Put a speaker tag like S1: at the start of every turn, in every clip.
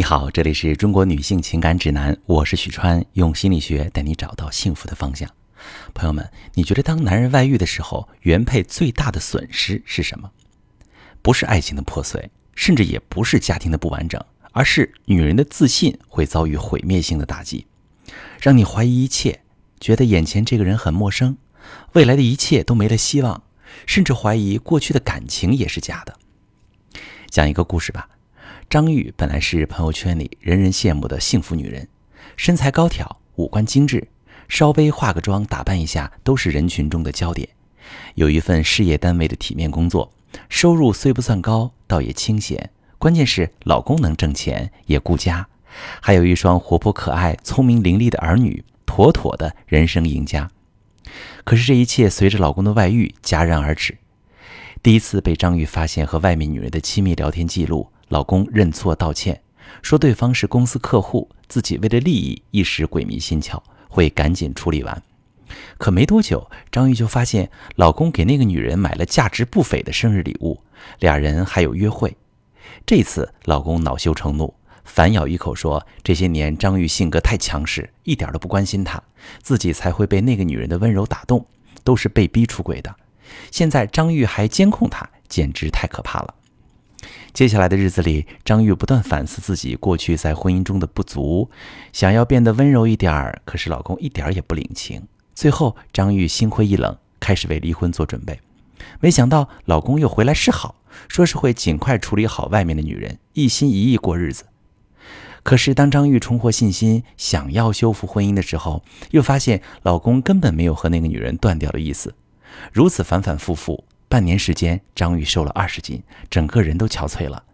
S1: 你好，这里是中国女性情感指南，我是许川，用心理学带你找到幸福的方向。朋友们，你觉得当男人外遇的时候，原配最大的损失是什么？不是爱情的破碎，甚至也不是家庭的不完整，而是女人的自信会遭遇毁灭性的打击，让你怀疑一切，觉得眼前这个人很陌生，未来的一切都没了希望，甚至怀疑过去的感情也是假的。讲一个故事吧。张玉本来是朋友圈里人人羡慕的幸福女人，身材高挑，五官精致，稍微化个妆、打扮一下都是人群中的焦点。有一份事业单位的体面工作，收入虽不算高，倒也清闲。关键是老公能挣钱，也顾家，还有一双活泼可爱、聪明伶俐的儿女，妥妥的人生赢家。可是这一切随着老公的外遇戛然而止。第一次被张玉发现和外面女人的亲密聊天记录。老公认错道歉，说对方是公司客户，自己为了利益一时鬼迷心窍，会赶紧处理完。可没多久，张玉就发现老公给那个女人买了价值不菲的生日礼物，俩人还有约会。这次老公恼羞成怒，反咬一口说：“这些年张玉性格太强势，一点都不关心她，自己才会被那个女人的温柔打动，都是被逼出轨的。现在张玉还监控她，简直太可怕了。”接下来的日子里，张玉不断反思自己过去在婚姻中的不足，想要变得温柔一点儿，可是老公一点儿也不领情。最后，张玉心灰意冷，开始为离婚做准备。没想到老公又回来示好，说是会尽快处理好外面的女人，一心一意过日子。可是当张玉重获信心，想要修复婚姻的时候，又发现老公根本没有和那个女人断掉的意思。如此反反复复。半年时间，张玉瘦了二十斤，整个人都憔悴了，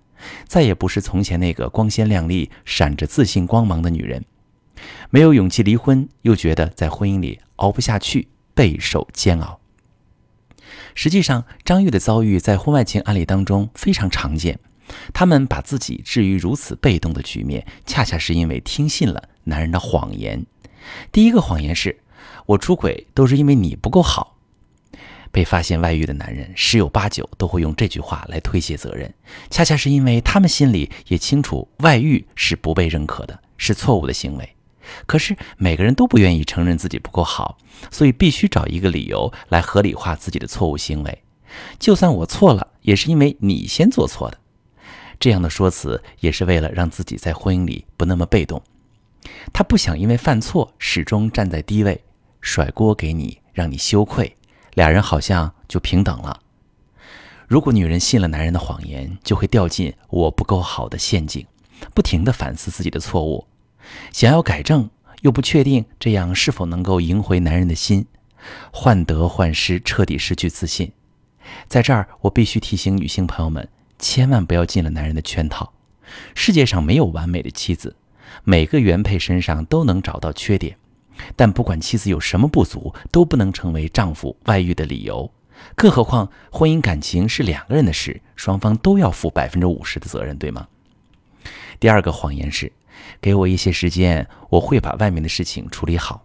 S1: 再也不是从前那个光鲜亮丽、闪着自信光芒的女人。没有勇气离婚，又觉得在婚姻里熬不下去，备受煎熬。实际上，张玉的遭遇在婚外情案例当中非常常见。他们把自己置于如此被动的局面，恰恰是因为听信了男人的谎言。第一个谎言是：我出轨都是因为你不够好。被发现外遇的男人十有八九都会用这句话来推卸责任，恰恰是因为他们心里也清楚外遇是不被认可的，是错误的行为。可是每个人都不愿意承认自己不够好，所以必须找一个理由来合理化自己的错误行为。就算我错了，也是因为你先做错的。这样的说辞也是为了让自己在婚姻里不那么被动。他不想因为犯错始终站在低位，甩锅给你，让你羞愧。俩人好像就平等了。如果女人信了男人的谎言，就会掉进“我不够好”的陷阱，不停地反思自己的错误，想要改正，又不确定这样是否能够赢回男人的心，患得患失，彻底失去自信。在这儿，我必须提醒女性朋友们，千万不要进了男人的圈套。世界上没有完美的妻子，每个原配身上都能找到缺点。但不管妻子有什么不足，都不能成为丈夫外遇的理由。更何况婚姻感情是两个人的事，双方都要负百分之五十的责任，对吗？第二个谎言是，给我一些时间，我会把外面的事情处理好。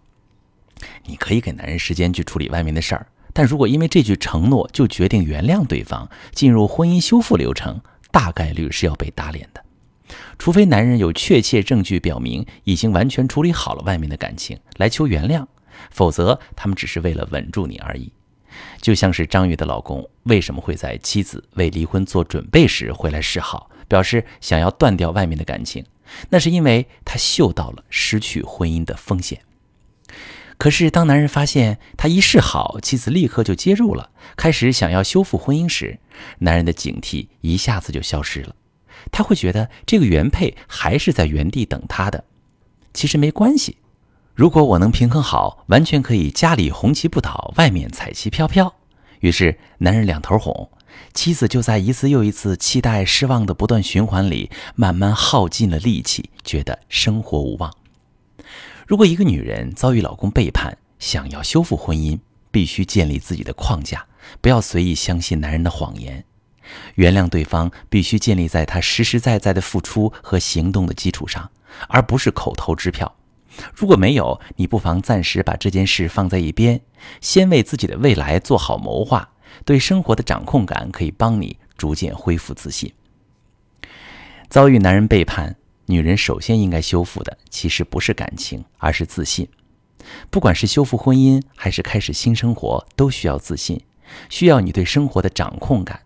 S1: 你可以给男人时间去处理外面的事儿，但如果因为这句承诺就决定原谅对方，进入婚姻修复流程，大概率是要被打脸的。除非男人有确切证据表明已经完全处理好了外面的感情来求原谅，否则他们只是为了稳住你而已。就像是张宇的老公为什么会在妻子为离婚做准备时回来示好，表示想要断掉外面的感情，那是因为他嗅到了失去婚姻的风险。可是当男人发现他一示好，妻子立刻就介入了，开始想要修复婚姻时，男人的警惕一下子就消失了。他会觉得这个原配还是在原地等他的，其实没关系。如果我能平衡好，完全可以家里红旗不倒，外面彩旗飘飘。于是男人两头哄，妻子就在一次又一次期待、失望的不断循环里，慢慢耗尽了力气，觉得生活无望。如果一个女人遭遇老公背叛，想要修复婚姻，必须建立自己的框架，不要随意相信男人的谎言。原谅对方必须建立在他实实在在的付出和行动的基础上，而不是口头支票。如果没有，你不妨暂时把这件事放在一边，先为自己的未来做好谋划。对生活的掌控感可以帮你逐渐恢复自信。遭遇男人背叛，女人首先应该修复的其实不是感情，而是自信。不管是修复婚姻还是开始新生活，都需要自信，需要你对生活的掌控感。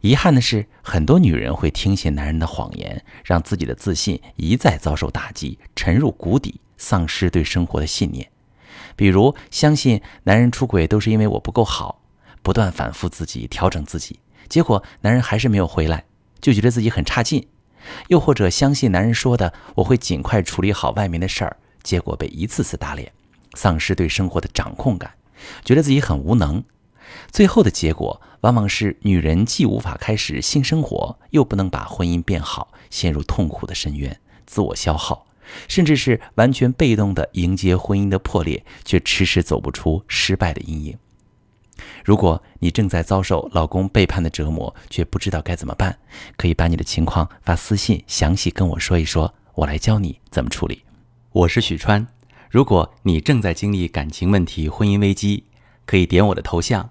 S1: 遗憾的是，很多女人会听信男人的谎言，让自己的自信一再遭受打击，沉入谷底，丧失对生活的信念。比如，相信男人出轨都是因为我不够好，不断反复自己调整自己，结果男人还是没有回来，就觉得自己很差劲；又或者相信男人说的我会尽快处理好外面的事儿，结果被一次次打脸，丧失对生活的掌控感，觉得自己很无能。最后的结果往往是女人既无法开始性生活，又不能把婚姻变好，陷入痛苦的深渊，自我消耗。甚至是完全被动的迎接婚姻的破裂，却迟迟走不出失败的阴影。如果你正在遭受老公背叛的折磨，却不知道该怎么办，可以把你的情况发私信，详细跟我说一说，我来教你怎么处理。我是许川，如果你正在经历感情问题、婚姻危机，可以点我的头像，